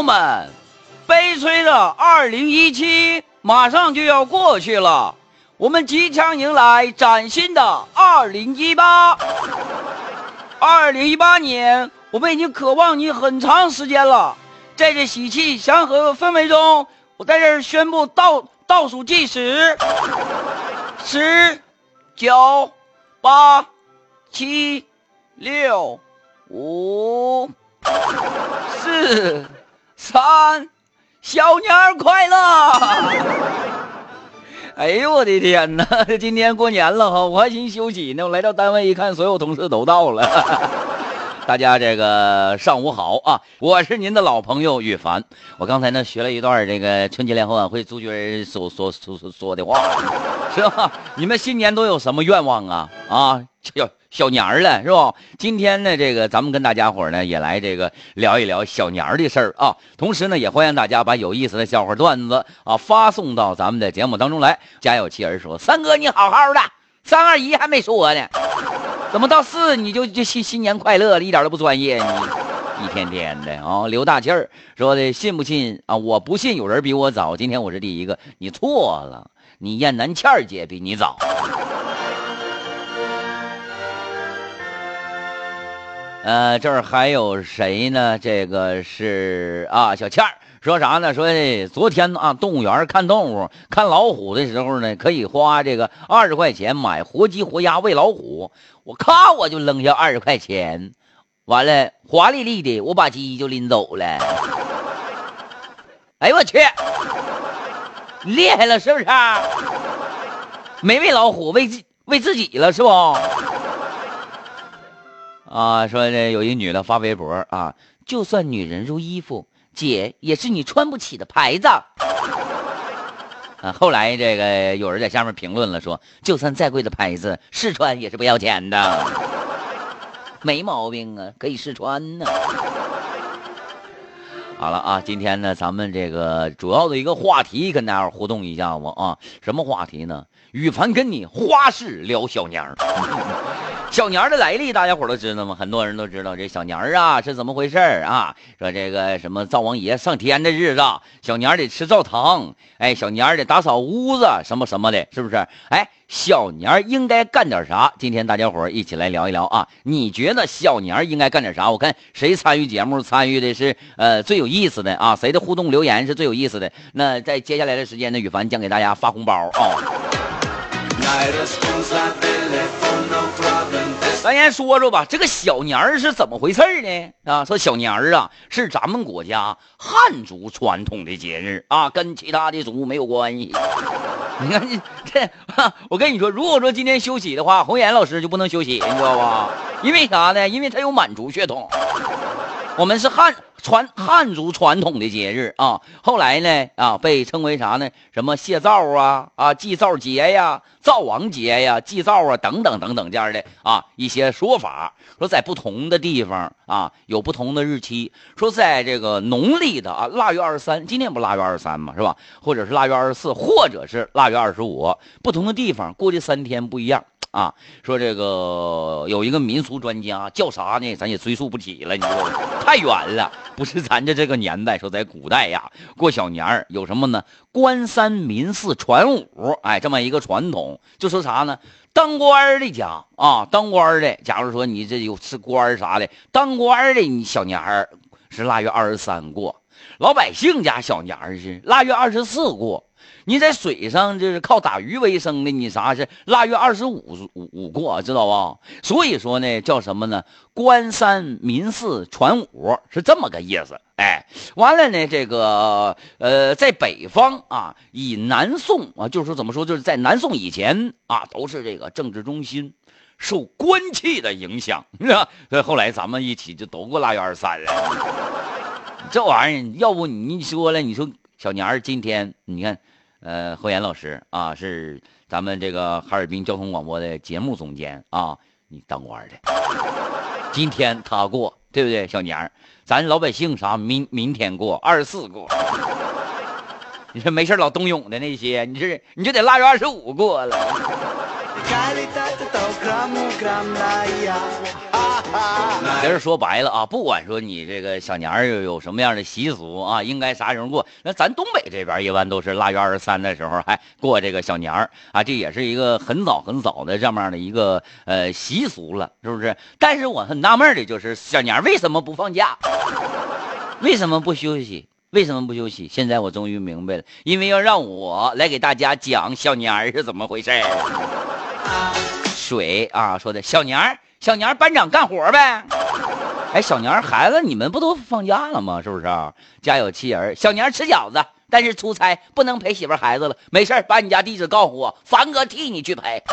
友们，悲催的二零一七马上就要过去了，我们即将迎来崭新的二零一八。二零一八年，我们已经渴望你很长时间了，在这喜气祥和的氛围中，我在这儿宣布倒倒数计时：十、九、八、七、六、五。四、三，小年快乐！哎呦我的天哪！今天过年了哈，我还寻休息呢。我来到单位一看，所有同事都到了。大家这个上午好啊！我是您的老朋友羽凡。我刚才呢学了一段这个春节联欢晚会朱军所所所所说的话，是吧？你们新年都有什么愿望啊？啊，小小年儿了是吧？今天呢，这个咱们跟大家伙呢也来这个聊一聊小年儿的事儿啊。同时呢，也欢迎大家把有意思的笑话段子啊发送到咱们的节目当中来。家有妻儿说：“三哥你好好的，三二一还没说呢。”怎么到四你就就新新年快乐了，一点都不专业，你一天天的啊！刘大气儿说的信不信啊？我不信有人比我早，今天我是第一个，你错了，你燕南倩儿姐比你早。呃，这儿还有谁呢？这个是啊，小倩儿。说啥呢？说昨天啊，动物园看动物，看老虎的时候呢，可以花这个二十块钱买活鸡活鸭喂老虎。我咔，我就扔下二十块钱，完了华丽丽的，我把鸡就拎走了。哎呦我去，厉害了是不是？没喂老虎，喂自喂自己了是不？啊，说这有一女的发微博啊，就算女人如衣服。姐也是你穿不起的牌子，啊！后来这个有人在下面评论了，说就算再贵的牌子试穿也是不要钱的，没毛病啊，可以试穿呢。好了啊，今天呢，咱们这个主要的一个话题跟大家互动一下子啊，什么话题呢？羽凡跟你花式聊小娘。小年儿的来历，大家伙都知道吗？很多人都知道这小年儿啊是怎么回事啊？说这个什么灶王爷上天的日子，小年儿得吃灶糖，哎，小年儿得打扫屋子，什么什么的，是不是？哎，小年儿应该干点啥？今天大家伙一起来聊一聊啊！你觉得小年儿应该干点啥？我看谁参与节目参与的是呃最有意思的啊？谁的互动留言是最有意思的？那在接下来的时间呢，羽凡将给大家发红包啊！咱先说说吧，这个小年儿是怎么回事呢？啊，说小年儿啊，是咱们国家汉族传统的节日啊，跟其他的族没有关系。你看你这，我跟你说，如果说今天休息的话，红颜老师就不能休息，你知道吧？因为啥呢？因为他有满族血统，我们是汉。传汉族传统的节日啊，后来呢啊被称为啥呢？什么谢灶啊啊祭灶节呀、灶王节呀、祭灶啊等等等等这样的啊一些说法。说在不同的地方啊有不同的日期。说在这个农历的啊腊月二十三，今天不腊月二十三嘛是吧？或者是腊月二十四，或者是腊月二十五，不同的地方过这三天不一样。啊，说这个有一个民俗专家叫啥呢？咱也追溯不起了，你知道吗？太远了，不是咱这这个年代。说在古代呀，过小年儿有什么呢？官三民四传五，哎，这么一个传统。就说啥呢？当官的家啊，当官的，假如说你这有是官啥的，当官的你小年儿是腊月二十三过，老百姓家小年儿是腊月二十四过。你在水上就是靠打鱼为生的，你啥是腊月二十五五过，知道吧？所以说呢，叫什么呢？官三民四传五是这么个意思。哎，完了呢，这个呃，在北方啊，以南宋啊，就是说怎么说，就是在南宋以前啊，都是这个政治中心，受官气的影响，是吧？所以后来咱们一起就都过腊月二十三了。这玩意儿，要不你说了，你说小年儿今天你看。呃，何岩老师啊，是咱们这个哈尔滨交通广播的节目总监啊，你当官的，今天他过，对不对？小年儿，咱老百姓啥明明天过，二十四过。你说没事老冬泳的那些，你这你就得腊月二十五过了。其实说白了啊，不管说你这个小年儿有什么样的习俗啊，应该啥时候过？那咱东北这边一般都是腊月二十三的时候还过这个小年儿啊，这也是一个很早很早的这么样的一个呃习俗了，是不是？但是我很纳闷的就是小年儿为什么不放假？为什么不休息？为什么不休息？现在我终于明白了，因为要让我来给大家讲小年儿是怎么回事水啊，说的小年儿。小年儿班长干活呗，哎，小年孩子，你们不都放假了吗？是不是？家有妻儿，小年吃饺子，但是出差不能陪媳妇孩子了。没事把你家地址告诉我，凡哥替你去陪。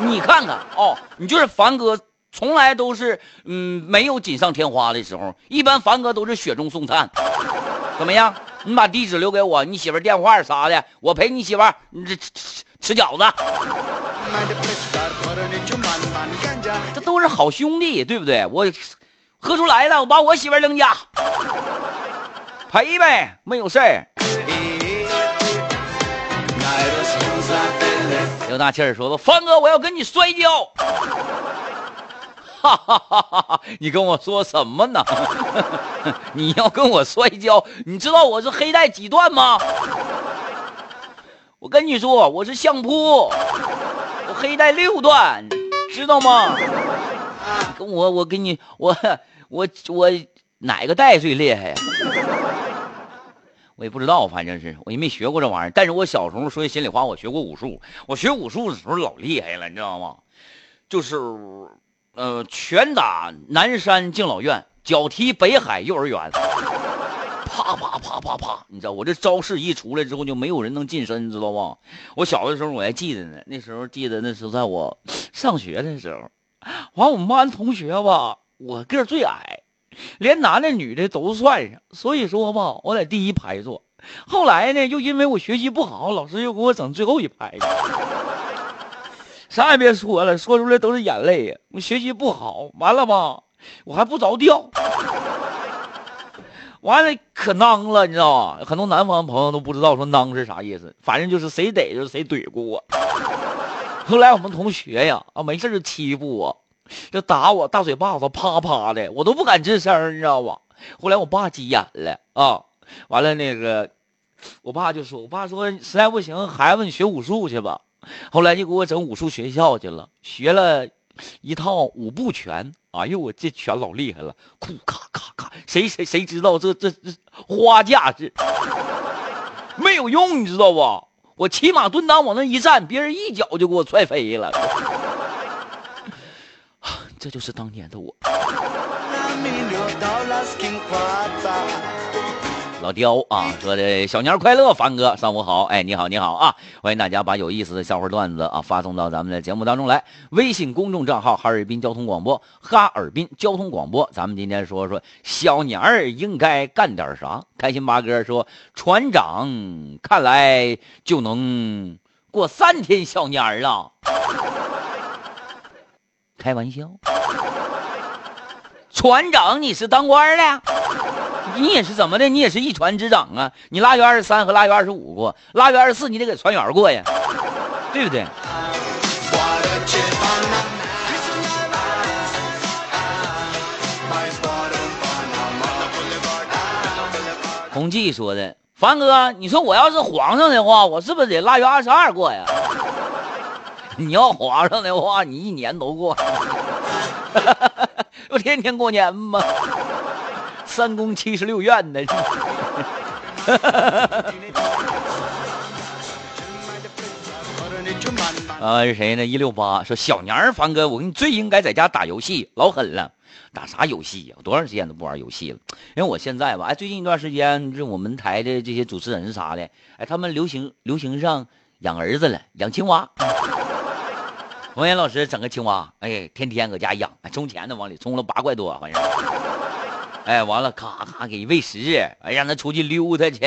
你看看哦，你就是凡哥，从来都是嗯没有锦上添花的时候，一般凡哥都是雪中送炭。怎么样？你把地址留给我，你媳妇电话啥的，我陪你媳妇你这吃吃吃饺子。这都是好兄弟，对不对？我喝出来了，我把我媳妇扔家赔呗，没有事儿。刘大气儿说：“方哥，我要跟你摔跤。”哈哈哈哈哈！你跟我说什么呢？你要跟我摔跤？你知道我是黑带几段吗？我跟你说，我是相扑，我黑带六段。知道吗？跟我，我给你，我我我哪个带最厉害呀？我也不知道，反正是我也没学过这玩意儿。但是我小时候说心里话，我学过武术。我学武术的时候老厉害了，你知道吗？就是，呃，拳打南山敬老院，脚踢北海幼儿园，啪啪啪啪啪，你知道我这招式一出来之后，就没有人能近身，你知道不？我小的时候我还记得呢，那时候记得那时候在我。上学的时候，完我们班同学吧，我个最矮，连男的女的都算上，所以说吧，我在第一排坐。后来呢，又因为我学习不好，老师又给我整最后一排。啥也别说了，说出来都是眼泪呀。我学习不好，完了吧，我还不着调，完了可囊了，你知道吧？很多南方朋友都不知道说囊是啥意思，反正就是谁逮着谁怼过我。后来我们同学呀，啊，没事就欺负我，就打我大嘴巴子，啪啪的，我都不敢吱声，你知道吧？后来我爸急眼了啊，完了那个，我爸就说，我爸说实在不行，孩子你学武术去吧。后来就给我整武术学校去了，学了一套五步拳。哎呦，我这拳老厉害了，库咔咔咔，谁谁谁知道这这这花架子没有用，你知道不？我骑马蹲裆往那一站，别人一脚就给我踹飞了。这就是当年的我。老刁啊，说的小年快乐，凡哥，上午好，哎，你好，你好啊，欢迎大家把有意思的笑话段子啊发送到咱们的节目当中来。微信公众账号哈尔滨交通广播，哈尔滨交通广播。咱们今天说说小年儿应该干点啥？开心八哥说，船长看来就能过三天小年儿了。开玩笑，船长你是当官的？你也是怎么的？你也是一船之长啊！你腊月二十三和腊月二十五过，腊月二十四你得给船员过呀，对不对？洪记说的，凡哥，你说我要是皇上的话，我是不是得腊月二十二过呀？你要皇上的话，你一年都过，不天天过年吗？三宫七十六院的，啊是谁呢？一六八说小年儿，凡哥，我跟你最应该在家打游戏，老狠了，打啥游戏呀？我多长时间都不玩游戏了？因为我现在吧，哎，最近一段时间，这我们台的这些主持人啥的，哎，他们流行流行上养儿子了，养青蛙。王岩老师整个青蛙，哎，天天搁家养，充钱呢，往里充了八块多，好像。哎，完了，咔咔给喂食，哎，让他出去溜达去，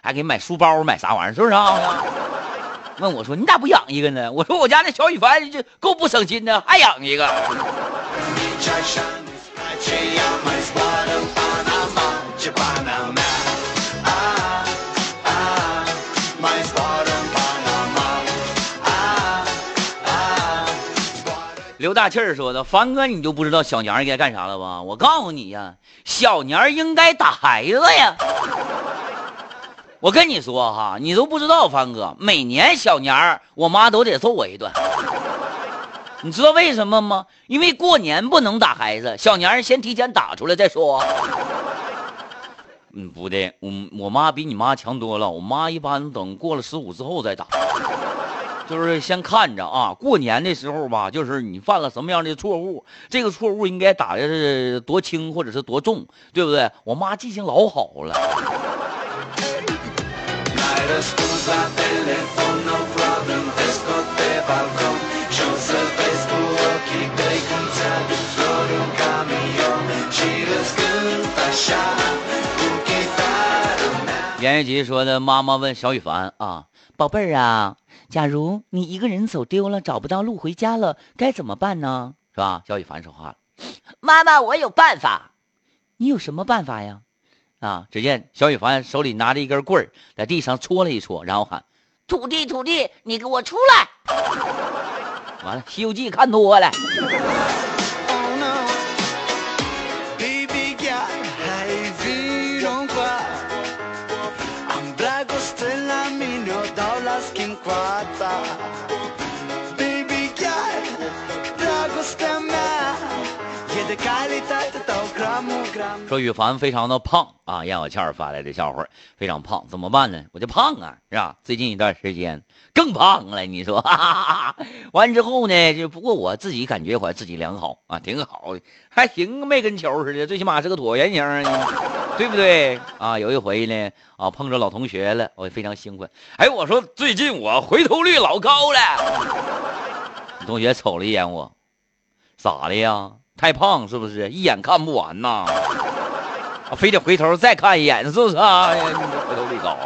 还给买书包，买啥玩意儿，是不是啊？问我说：“你咋不养一个呢？”我说：“我家那小羽凡就够不省心的，还养一个。”大气儿说的，凡哥，你就不知道小年儿该干啥了吧？我告诉你呀，小年儿应该打孩子呀。我跟你说哈，你都不知道，凡哥，每年小年儿我妈都得揍我一顿。你知道为什么吗？因为过年不能打孩子，小年儿先提前打出来再说。嗯，不对，我我妈比你妈强多了。我妈一般等过了十五之后再打。就是先看着啊，过年的时候吧，就是你犯了什么样的错误，这个错误应该打的是多轻或者是多重，对不对？我妈记性老好了。严月吉说的，妈妈问小雨凡啊，宝贝儿啊。假如你一个人走丢了，找不到路回家了，该怎么办呢？是吧？小雨凡说话了：“妈妈，我有办法。你有什么办法呀？”啊！只见小雨凡手里拿着一根棍儿，在地上戳了一戳，然后喊：“土地，土地，你给我出来！”完了，《西游记》看多了。说羽凡非常的胖啊，燕小倩发来的笑话，非常胖，怎么办呢？我就胖啊，是吧？最近一段时间更胖了，你说？完之后呢，就不过我自己感觉我自己良好啊，挺好的，还行，没跟球似的，最起码是个椭圆形，对不对？啊，有一回呢，啊，碰着老同学了，我非常兴奋。哎，我说最近我回头率老高了。同学瞅了一眼我，咋的呀？太胖是不是？一眼看不完呐，非得回头再看一眼，是不是啊？回头率高。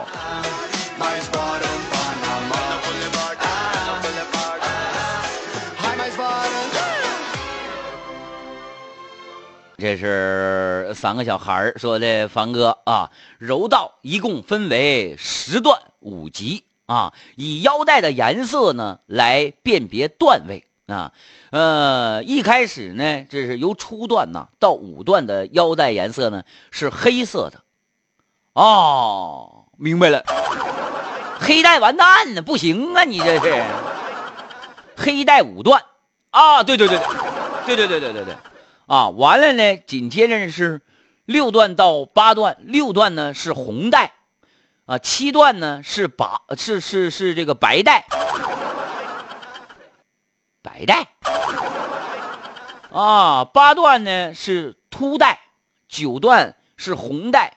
这是三个小孩说的，凡哥啊，柔道一共分为十段五级啊，以腰带的颜色呢来辨别段位。啊，呃，一开始呢，这是由初段呢到五段的腰带颜色呢是黑色的，哦，明白了，黑带完蛋了，不行啊，你这是。黑带五段。啊，对对对对对对对对对。对，啊，完了呢，紧接着是六段到八段，六段呢是红带，啊，七段呢是白是是是这个白带。白带啊，八段呢是秃带，九段是红带，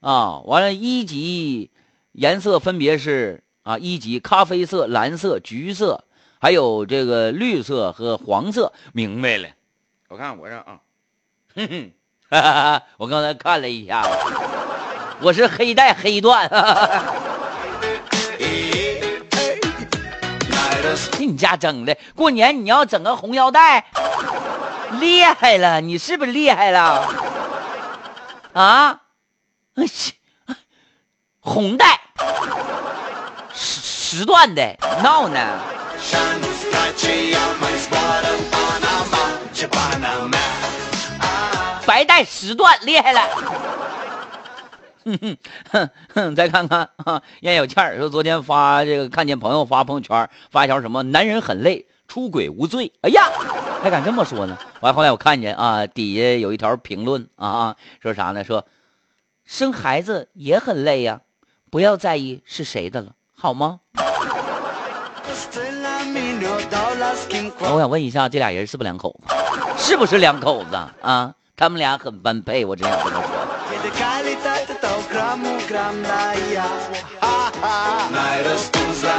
啊，完了，一级颜色分别是啊，一级咖啡色、蓝色、橘色，还有这个绿色和黄色。明白了，我看我这啊，哼哼，我刚才看了一下，我是黑带黑段。哈哈你家整的过年你要整个红腰带，厉害了！你是不是厉害了？啊？红带，十十段的，闹呢？白带十段，厉害了。哼哼哼哼，再看看啊，燕小倩说昨天发这个看见朋友发朋友圈发一条什么男人很累，出轨无罪。哎呀，还敢这么说呢？完后来我看见啊，底下有一条评论啊，说啥呢？说生孩子也很累呀，不要在意是谁的了，好吗？我想问一下，这俩人是不是两口子？是不是两口子啊？他们俩很般配，我真想这么说。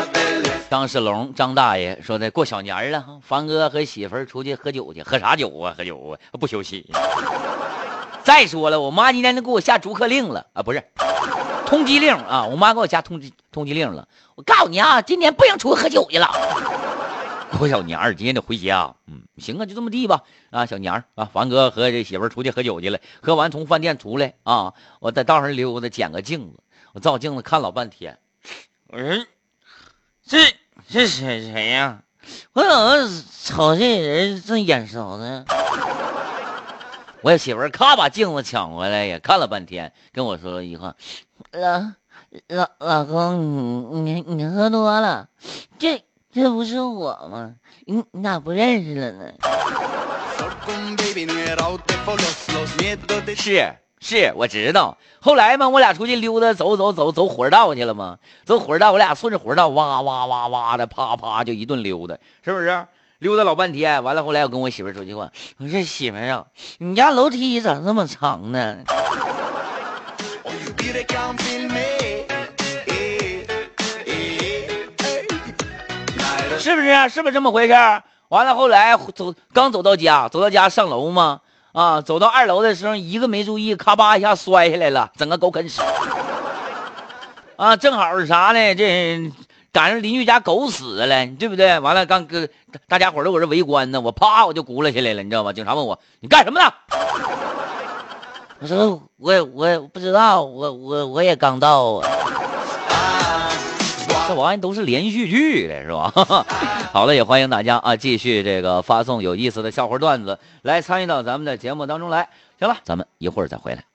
张世龙，张大爷说的过小年了，凡哥和媳妇儿出去喝酒去，喝啥酒啊？喝酒啊？不休息。再说了，我妈今天都给我下逐客令了啊，不是通缉令啊，我妈给我下通缉通缉令了。我告诉你啊，今年不让出去喝酒去了。过小年儿，今天得回家。嗯，行啊，就这么地吧。啊，小年儿啊，凡哥和这媳妇儿出去喝酒去了。喝完从饭店出来啊，我在道上溜达，捡个镜子，我照镜子看老半天。我说，这这谁谁呀？我怎么瞅这人这眼熟呢？我媳妇儿咔把镜子抢回来，也看了半天，跟我说了一句话：“老老老公，你你喝多了，这这不是我吗？你你咋不认识了呢？”是是，我知道。后来嘛，我俩出去溜达，走走走走火车道去了嘛。走火车道，我俩顺着火车道哇哇哇哇的，啪啪就一顿溜达，是不是？溜达老半天，完了后来我跟我媳妇说句话，我说媳妇啊，你家楼梯咋这么长呢？是不是？是不是这么回事？完了后来走，刚走到家，走到家上楼嘛，啊，走到二楼的时候，一个没注意，咔吧一下摔下来了，整个狗啃屎。啊，正好是啥呢？这。赶上邻居家狗死了，对不对？完了，刚跟大家伙都搁这围观呢，我啪我就咕了下来了，你知道吗？警察问我你干什么呢？我说我我不知道，我我我也刚到啊。这玩意都是连续剧的，是吧？好了，也欢迎大家啊，继续这个发送有意思的笑话段子来参与到咱们的节目当中来。行了，咱们一会儿再回来。